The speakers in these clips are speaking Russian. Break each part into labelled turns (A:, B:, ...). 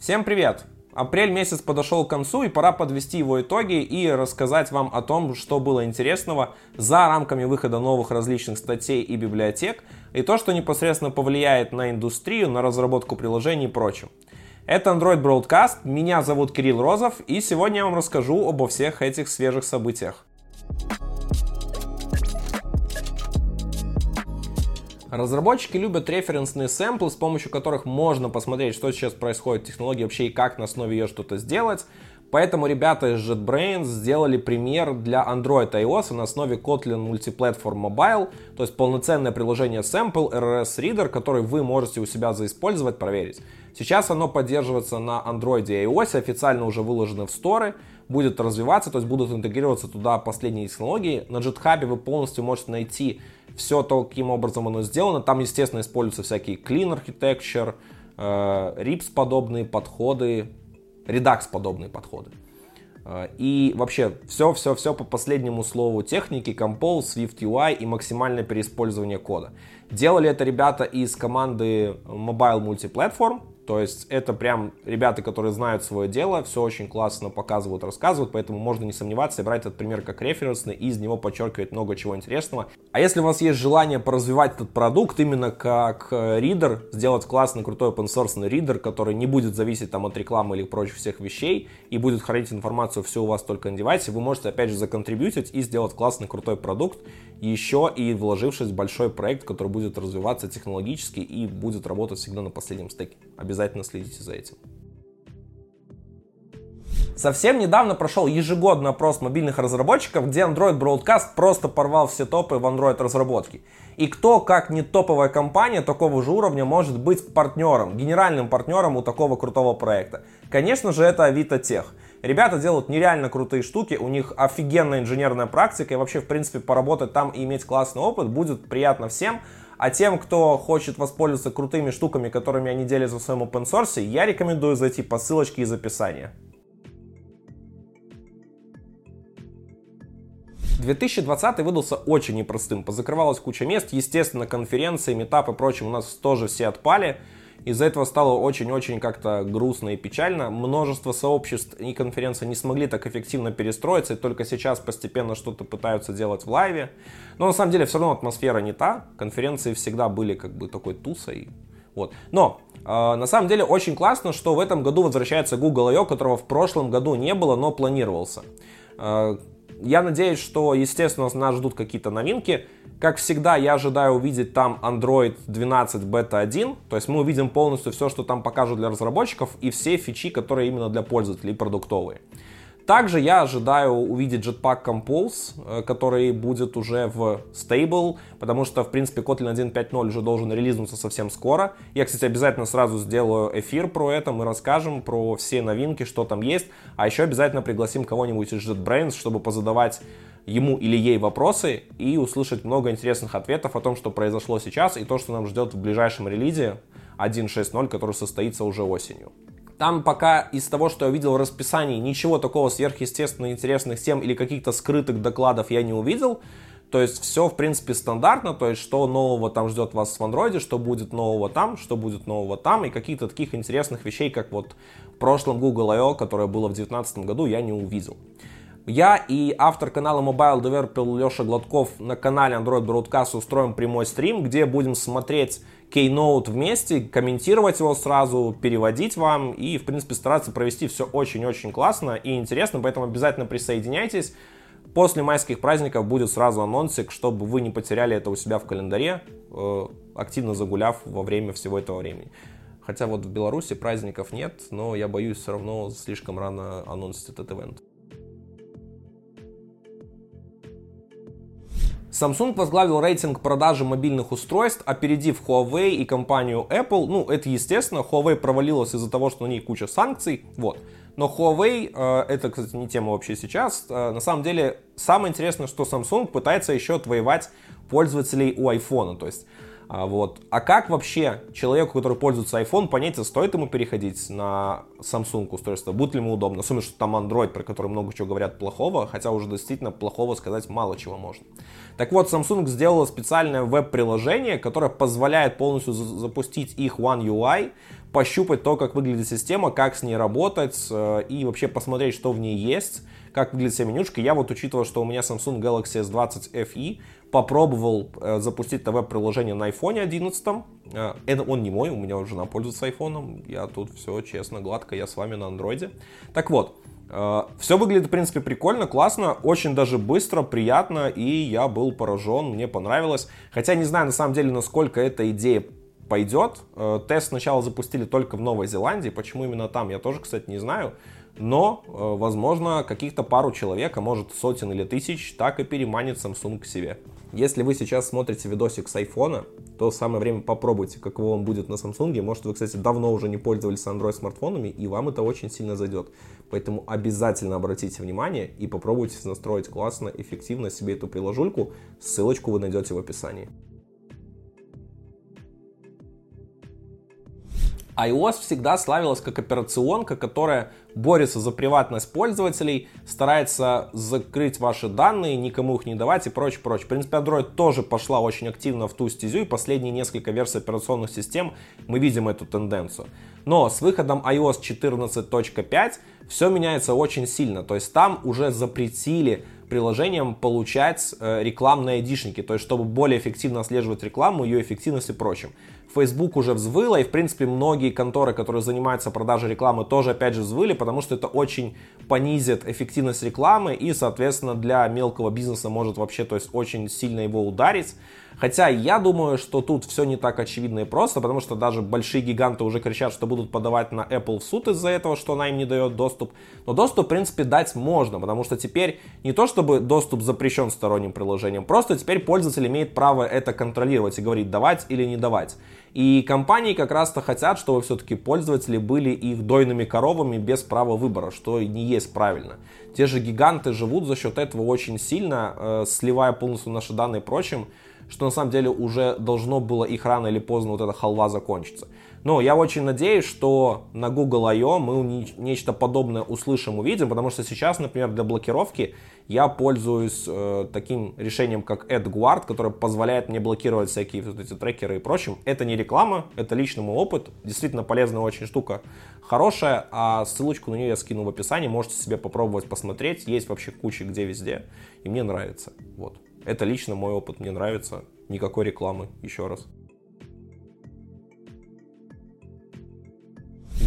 A: Всем привет! Апрель месяц подошел к концу, и пора подвести его итоги и рассказать вам о том, что было интересного за рамками выхода новых различных статей и библиотек, и то, что непосредственно повлияет на индустрию, на разработку приложений и прочем. Это Android Broadcast, меня зовут Кирилл Розов, и сегодня я вам расскажу обо всех этих свежих событиях. Разработчики любят референсные сэмплы, с помощью которых можно посмотреть, что сейчас происходит в технологии вообще и как на основе ее что-то сделать. Поэтому ребята из JetBrains сделали пример для Android iOS на основе Kotlin Multiplatform Mobile, то есть полноценное приложение Sample RS Reader, который вы можете у себя заиспользовать, проверить. Сейчас оно поддерживается на Android и iOS, официально уже выложено в сторы, будет развиваться, то есть будут интегрироваться туда последние технологии. На GitHub вы полностью можете найти все то, каким образом оно сделано. Там, естественно, используются всякие clean architecture, э, RIPS подобные подходы, Redux подобные подходы. Э, и вообще все-все-все по последнему слову техники, Compose, Swift UI и максимальное переиспользование кода. Делали это ребята из команды Mobile Multiplatform, то есть это прям ребята, которые знают свое дело, все очень классно показывают, рассказывают, поэтому можно не сомневаться и брать этот пример как референсный и из него подчеркивать много чего интересного. А если у вас есть желание поразвивать этот продукт именно как э, ридер, сделать классный, крутой open source ридер, который не будет зависеть там от рекламы или прочих всех вещей и будет хранить информацию все у вас только на девайсе, вы можете опять же законтрибьютить и сделать классный, крутой продукт, еще и вложившись в большой проект, который будет развиваться технологически и будет работать всегда на последнем стеке. Обязательно следите за этим. Совсем недавно прошел ежегодный опрос мобильных разработчиков, где Android Broadcast просто порвал все топы в Android разработке. И кто, как не топовая компания такого же уровня, может быть партнером, генеральным партнером у такого крутого проекта? Конечно же, это Авито Тех. Ребята делают нереально крутые штуки, у них офигенная инженерная практика, и вообще, в принципе, поработать там и иметь классный опыт будет приятно всем. А тем, кто хочет воспользоваться крутыми штуками, которыми они делятся в своем open source, я рекомендую зайти по ссылочке из описания. 2020 выдался очень непростым. Позакрывалась куча мест. Естественно, конференции, метапы и прочим у нас тоже все отпали. Из-за этого стало очень-очень как-то грустно и печально. Множество сообществ и конференций не смогли так эффективно перестроиться, и только сейчас постепенно что-то пытаются делать в лайве. Но на самом деле все равно атмосфера не та. Конференции всегда были как бы такой тусой. Вот. Но э, на самом деле очень классно, что в этом году возвращается Google I.O., которого в прошлом году не было, но планировался. Я надеюсь, что, естественно, нас ждут какие-то новинки. Как всегда, я ожидаю увидеть там Android 12 Beta 1. То есть мы увидим полностью все, что там покажут для разработчиков и все фичи, которые именно для пользователей продуктовые. Также я ожидаю увидеть Jetpack Compose, э, который будет уже в Stable, потому что, в принципе, Kotlin 1.5.0 уже должен релизнуться совсем скоро. Я, кстати, обязательно сразу сделаю эфир про это, мы расскажем про все новинки, что там есть. А еще обязательно пригласим кого-нибудь из JetBrains, чтобы позадавать ему или ей вопросы и услышать много интересных ответов о том, что произошло сейчас и то, что нам ждет в ближайшем релизе 1.6.0, который состоится уже осенью. Там пока из того, что я видел в расписании, ничего такого сверхъестественно интересных тем или каких-то скрытых докладов я не увидел. То есть все, в принципе, стандартно, то есть что нового там ждет вас в андроиде, что будет нового там, что будет нового там, и каких-то таких интересных вещей, как вот в прошлом Google I.O., которое было в 2019 году, я не увидел. Я и автор канала Mobile Developer Леша Гладков на канале Android Broadcast устроим прямой стрим, где будем смотреть Keynote вместе, комментировать его сразу, переводить вам и, в принципе, стараться провести все очень-очень классно и интересно, поэтому обязательно присоединяйтесь. После майских праздников будет сразу анонсик, чтобы вы не потеряли это у себя в календаре, э, активно загуляв во время всего этого времени. Хотя вот в Беларуси праздников нет, но я боюсь все равно слишком рано анонсить этот ивент. Samsung возглавил рейтинг продажи мобильных устройств, опередив Huawei и компанию Apple. Ну, это естественно, Huawei провалилась из-за того, что на ней куча санкций, вот. Но Huawei, э, это, кстати, не тема вообще сейчас, э, на самом деле, самое интересное, что Samsung пытается еще отвоевать пользователей у iPhone. То есть А, вот. а как вообще человеку, который пользуется iPhone, понять, стоит ему переходить на Samsung устройство, будет ли ему удобно? Особенно, что там Android, про который много чего говорят плохого, хотя уже действительно плохого сказать мало чего можно. Так вот, Samsung сделала специальное веб-приложение, которое позволяет полностью запустить их One UI, пощупать то, как выглядит система, как с ней работать э, и вообще посмотреть, что в ней есть, как выглядит вся менюшка. Я вот учитывая, что у меня Samsung Galaxy S20 FE, попробовал э, запустить это веб-приложение на iPhone 11. Э, это он не мой, у меня жена пользуется iPhone. Я тут все честно, гладко, я с вами на андроиде. Так вот, все выглядит, в принципе, прикольно, классно, очень даже быстро, приятно, и я был поражен, мне понравилось. Хотя не знаю, на самом деле, насколько эта идея пойдет. Э, тест сначала запустили только в Новой Зеландии, почему именно там, я тоже, кстати, не знаю но, э, возможно, каких-то пару человек, а может сотен или тысяч, так и переманит Samsung к себе. Если вы сейчас смотрите видосик с iPhone, то самое время попробуйте, каково он будет на Samsung. Может, вы, кстати, давно уже не пользовались Android смартфонами, и вам это очень сильно зайдет. Поэтому обязательно обратите внимание и попробуйте настроить классно, эффективно себе эту приложульку. Ссылочку вы найдете в описании. iOS всегда славилась как операционка, которая борется за приватность пользователей, старается закрыть ваши данные, никому их не давать и прочее, прочее. В принципе, Android тоже пошла очень активно в ту стезю, и последние несколько версий операционных систем мы видим эту тенденцию. Но с выходом iOS 14.5 все меняется очень сильно, то есть там уже запретили приложениям получать э, рекламные айдишники, то есть чтобы более эффективно отслеживать рекламу, ее эффективность и прочим. Facebook уже взвыло, и, в принципе, многие конторы, которые занимаются продажей рекламы, тоже, опять же, взвыли, потому что это очень понизит эффективность рекламы, и, соответственно, для мелкого бизнеса может вообще, то есть, очень сильно его ударить. Хотя я думаю, что тут все не так очевидно и просто, потому что даже большие гиганты уже кричат, что будут подавать на Apple в суд из-за этого, что она им не дает доступ. Но доступ, в принципе, дать можно, потому что теперь не то, чтобы доступ запрещен сторонним приложением, просто теперь пользователь имеет право это контролировать и говорить, давать или не давать. И компании как раз-то хотят, чтобы все-таки пользователи были их дойными коровами без права выбора, что не есть правильно. Те же гиганты живут за счет этого очень сильно, э, сливая полностью наши данные прочим, что на самом деле уже должно было их рано или поздно вот эта халва закончиться. Но я очень надеюсь, что на Google I.O. мы нечто подобное услышим, увидим, потому что сейчас, например, для блокировки я пользуюсь э, таким решением, как AdGuard, которое позволяет мне блокировать всякие вот эти трекеры и прочим. Это не реклама, это личный мой опыт, действительно полезная очень штука, хорошая, а ссылочку на нее я скину в описании, можете себе попробовать посмотреть, есть вообще куча где везде, и мне нравится, вот. Это лично мой опыт, мне нравится. Никакой рекламы, еще раз.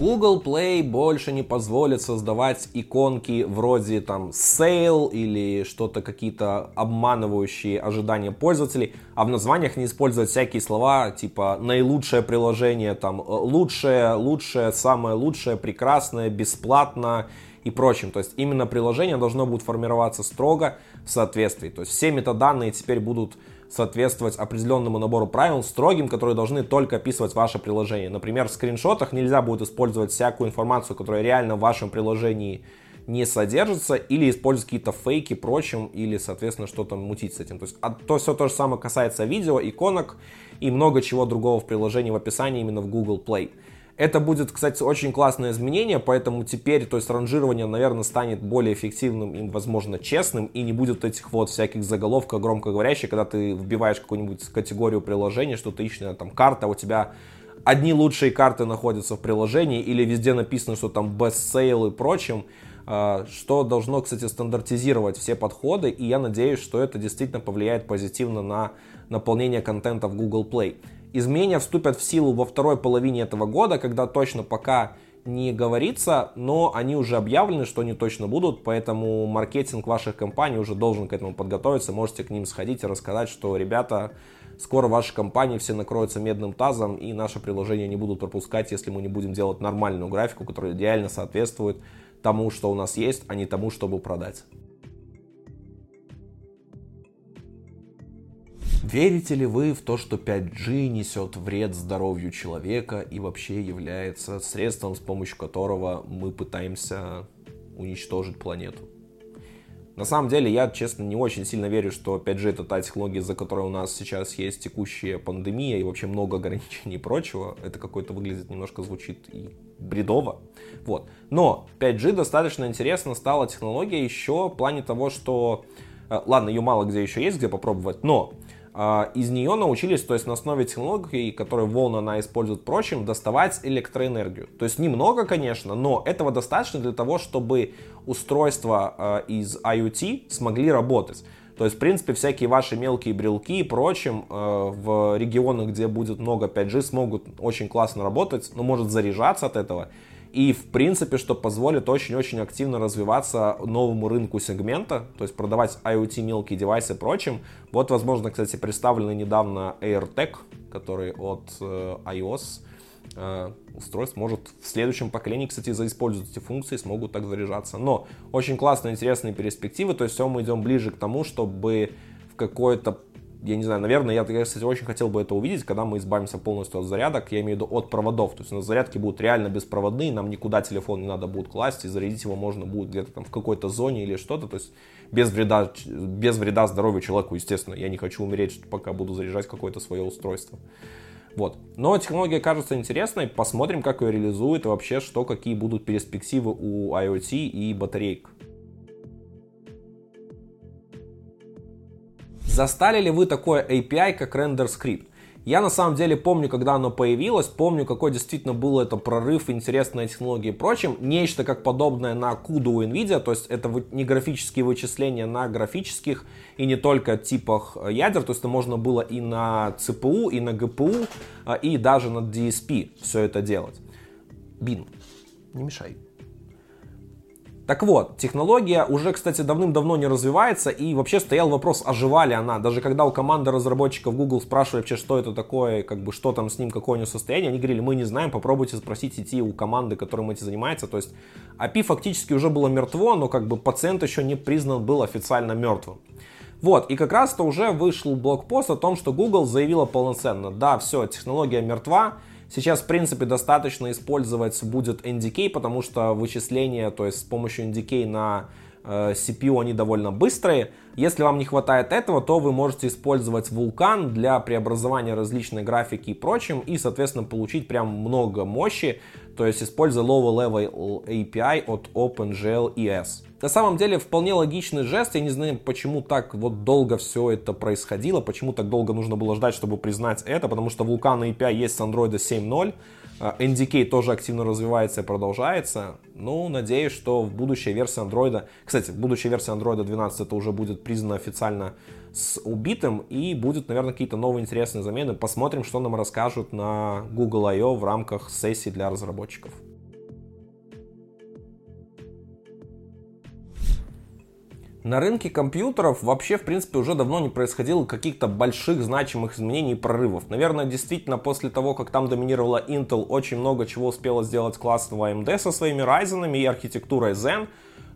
A: Google Play больше не позволит создавать иконки вроде там sale или что-то какие-то обманывающие ожидания пользователей, а в названиях не использовать всякие слова типа наилучшее приложение, там лучшее, лучшее, самое лучшее, прекрасное, бесплатно и прочим. То есть именно приложение должно будет формироваться строго в соответствии. То есть все метаданные теперь будут соответствовать определенному набору правил, строгим, которые должны только описывать ваше приложение. Например, в скриншотах нельзя будет использовать всякую информацию, которая реально в вашем приложении не содержится, или использовать какие-то фейки, прочим, или, соответственно, что-то мутить с этим. То есть а то все то же самое касается видео, иконок и много чего другого в приложении в описании именно в Google Play. Это будет, кстати, очень классное изменение, поэтому теперь, то есть ранжирование, наверное, станет более эффективным и, возможно, честным, и не будет этих вот всяких заголовков громкоговорящих, когда ты вбиваешь какую-нибудь категорию приложения, что ты ищешь, там, карта, у тебя одни лучшие карты находятся в приложении, или везде написано, что там best sale и прочим, а, что должно, кстати, стандартизировать все подходы, и я надеюсь, что это действительно повлияет позитивно на наполнение контента в Google Play. Изменения вступят в силу во второй половине этого года, когда точно пока не говорится, но они уже объявлены, что они точно будут, поэтому маркетинг ваших компаний уже должен к этому подготовиться. Можете к ним сходить и рассказать, что, ребята, скоро ваши компании все накроются медным тазом, и наши приложения не будут пропускать, если мы не будем делать нормальную графику, которая идеально соответствует тому, что у нас есть, а не тому, чтобы продать. Верите ли вы в то, что 5G несет вред здоровью человека и вообще является средством, с помощью которого мы пытаемся уничтожить планету? На самом деле, я, честно, не очень сильно верю, что 5G это та технология, за которой у нас сейчас есть текущая пандемия и вообще много ограничений и прочего. Это какой-то выглядит немножко звучит и бредово. Вот. Но 5G достаточно интересно стала технология еще в плане того, что... Э, ладно, ее мало где еще есть, где попробовать, но из нее научились, то есть на основе технологий, которые волна она использует прочим, доставать электроэнергию. То есть немного, конечно, но этого достаточно для того, чтобы устройства а, из IoT смогли работать. То есть, в принципе, всякие ваши мелкие брелки и прочим э, в регионах, где будет много 5G, смогут очень классно работать, но может заряжаться от этого. И, в принципе, что позволит очень-очень активно развиваться новому рынку сегмента, то есть продавать IoT мелкие девайсы и прочим. Вот, возможно, кстати, представленный недавно AirTag, который от э, iOS э, устройств может в следующем поколении, кстати, заиспользовать эти функции, смогут так заряжаться. Но очень классные, интересные перспективы, то есть все мы идем ближе к тому, чтобы в какое-то я не знаю, наверное, я, я, кстати, очень хотел бы это увидеть, когда мы избавимся полностью от зарядок, я имею в виду от проводов, то есть у нас зарядки будут реально беспроводные, нам никуда телефон не надо будет класть, и зарядить его можно будет где-то там в какой-то зоне или что-то, то есть без вреда, без вреда здоровью человеку, естественно, я не хочу умереть, пока буду заряжать какое-то свое устройство. Вот. Но технология кажется интересной, посмотрим, как ее реализуют и вообще, что, какие будут перспективы у IoT и батареек. Застали ли вы такое API, как Render Script? Я на самом деле помню, когда оно появилось, помню, какой действительно был это прорыв, интересная технология и прочим. Нечто как подобное на CUDA у NVIDIA, то есть это не графические вычисления на графических и не только типах э, ядер, то есть это можно было и на CPU, и на GPU, э, и даже на DSP все это делать. Бин, не мешай. Так вот, технология уже, кстати, давным-давно не развивается, и вообще стоял вопрос, ожива ли она. Даже когда у команды разработчиков Google спрашивали вообще, что это такое, как бы, что там с ним, какое у него состояние, они говорили, мы не знаем, попробуйте спросить идти у команды, которым этим занимается. То есть API фактически уже было мертво, но как бы пациент еще не признан был официально мертвым. Вот, и как раз-то уже вышел блокпост о том, что Google заявила полноценно, да, все, технология мертва, Сейчас, в принципе, достаточно использовать будет NDK, потому что вычисления, то есть с помощью NDK на э, CPU они довольно быстрые. Если вам не хватает этого, то вы можете использовать Vulkan для преобразования различной графики и прочим, и, соответственно, получить прям много мощи, то есть используя Low Level API от OpenGL ES. На самом деле вполне логичный жест, я не знаю, почему так вот долго все это происходило, почему так долго нужно было ждать, чтобы признать это, потому что Vulkan API есть с Android 7.0, NDK тоже активно развивается и продолжается. Ну, надеюсь, что в будущей версии Android, кстати, будущая версия Android 12 это уже будет признано официально с убитым и будут, наверное, какие-то новые интересные замены. Посмотрим, что нам расскажут на Google I.O. в рамках сессии для разработчиков. На рынке компьютеров вообще, в принципе, уже давно не происходило каких-то больших значимых изменений и прорывов. Наверное, действительно, после того, как там доминировала Intel, очень много чего успела сделать классного AMD со своими Ryzen и архитектурой Zen.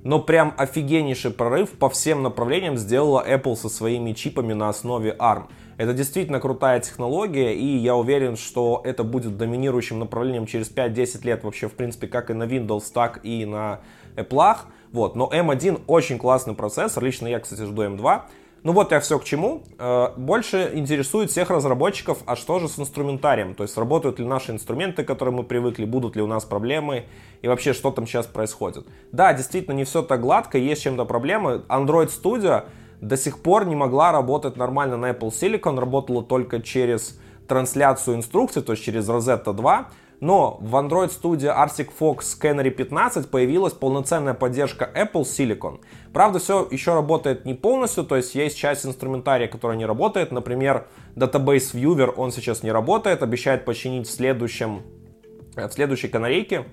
A: Но прям офигеннейший прорыв по всем направлениям сделала Apple со своими чипами на основе ARM. Это действительно крутая технология, и я уверен, что это будет доминирующим направлением через 5-10 лет вообще, в принципе, как и на Windows, так и на Apple. Вот, но M1 очень классный процессор, лично я, кстати, жду M2. Ну вот я все к чему. Э, больше интересует всех разработчиков, а что же с инструментарием? То есть работают ли наши инструменты, к которым мы привыкли, будут ли у нас проблемы и вообще что там сейчас происходит. Да, действительно не все так гладко, есть чем-то проблемы. Android Studio до сих пор не могла работать нормально на Apple Silicon, работала только через трансляцию инструкций, то есть через Rosetta 2. Но в Android Studio Arctic Fox Canary 15 появилась полноценная поддержка Apple Silicon. Правда, все еще работает не полностью, то есть есть часть инструментария, которая не работает. Например, Database Viewer, он сейчас не работает, обещает починить в, следующем, в следующей канарейке.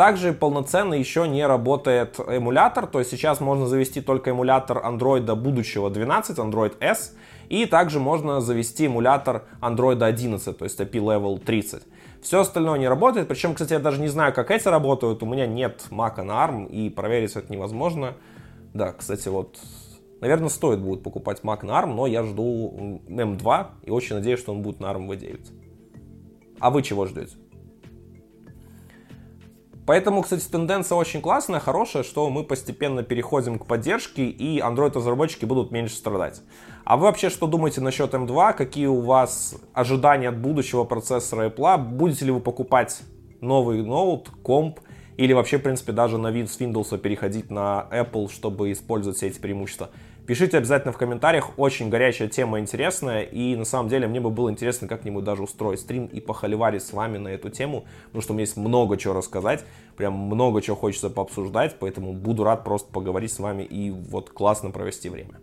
A: Также полноценно еще не работает эмулятор, то есть сейчас можно завести только эмулятор Android будущего 12, Android S, и также можно завести эмулятор Android 11, то есть API Level 30. Все остальное не работает. Причем, кстати, я даже не знаю, как эти работают. У меня нет мака на ARM, и проверить это невозможно. Да, кстати, вот, наверное, стоит будет покупать Mac на ARM, но я жду M2 и очень надеюсь, что он будет на ARM V9. А вы чего ждете? Поэтому, кстати, тенденция очень классная, хорошая, что мы постепенно переходим к поддержке, и Android-разработчики будут меньше страдать. А вы вообще что думаете насчет M2? Какие у вас ожидания от будущего процессора Apple? Будете ли вы покупать новый ноут, комп, или вообще, в принципе, даже на вид с Windows переходить на Apple, чтобы использовать все эти преимущества? Пишите обязательно в комментариях, очень горячая тема, интересная, и на самом деле мне бы было интересно как-нибудь даже устроить стрим и похоливарить с вами на эту тему, потому что у меня есть много чего рассказать, прям много чего хочется пообсуждать, поэтому буду рад просто поговорить с вами и вот классно провести время.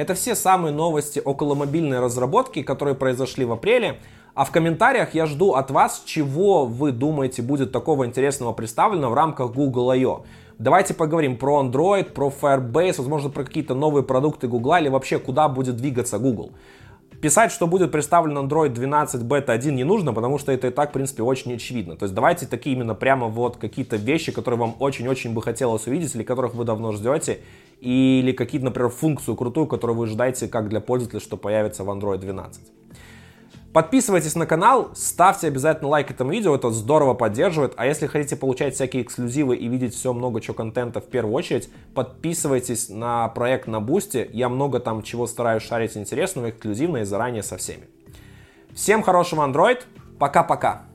A: Это все самые новости около мобильной разработки, которые произошли в апреле. А в комментариях я жду от вас, чего вы думаете будет такого интересного представлено в рамках Google I.O. Давайте поговорим про Android, про Firebase, возможно, про какие-то новые продукты Google или вообще куда будет двигаться Google. Писать, что будет представлен Android 12 Beta 1 не нужно, потому что это и так, в принципе, очень очевидно. То есть давайте такие именно прямо вот какие-то вещи, которые вам очень-очень бы хотелось увидеть, или которых вы давно ждете, или какие-то, например, функцию крутую, которую вы ждаете как для пользователя, что появится в Android 12. Подписывайтесь на канал, ставьте обязательно лайк этому видео, это здорово поддерживает. А если хотите получать всякие эксклюзивы и видеть все много чего контента в первую очередь, подписывайтесь на проект на Boosty. Я много там чего стараюсь шарить интересного, эксклюзивно и заранее со всеми. Всем хорошего Android, пока-пока.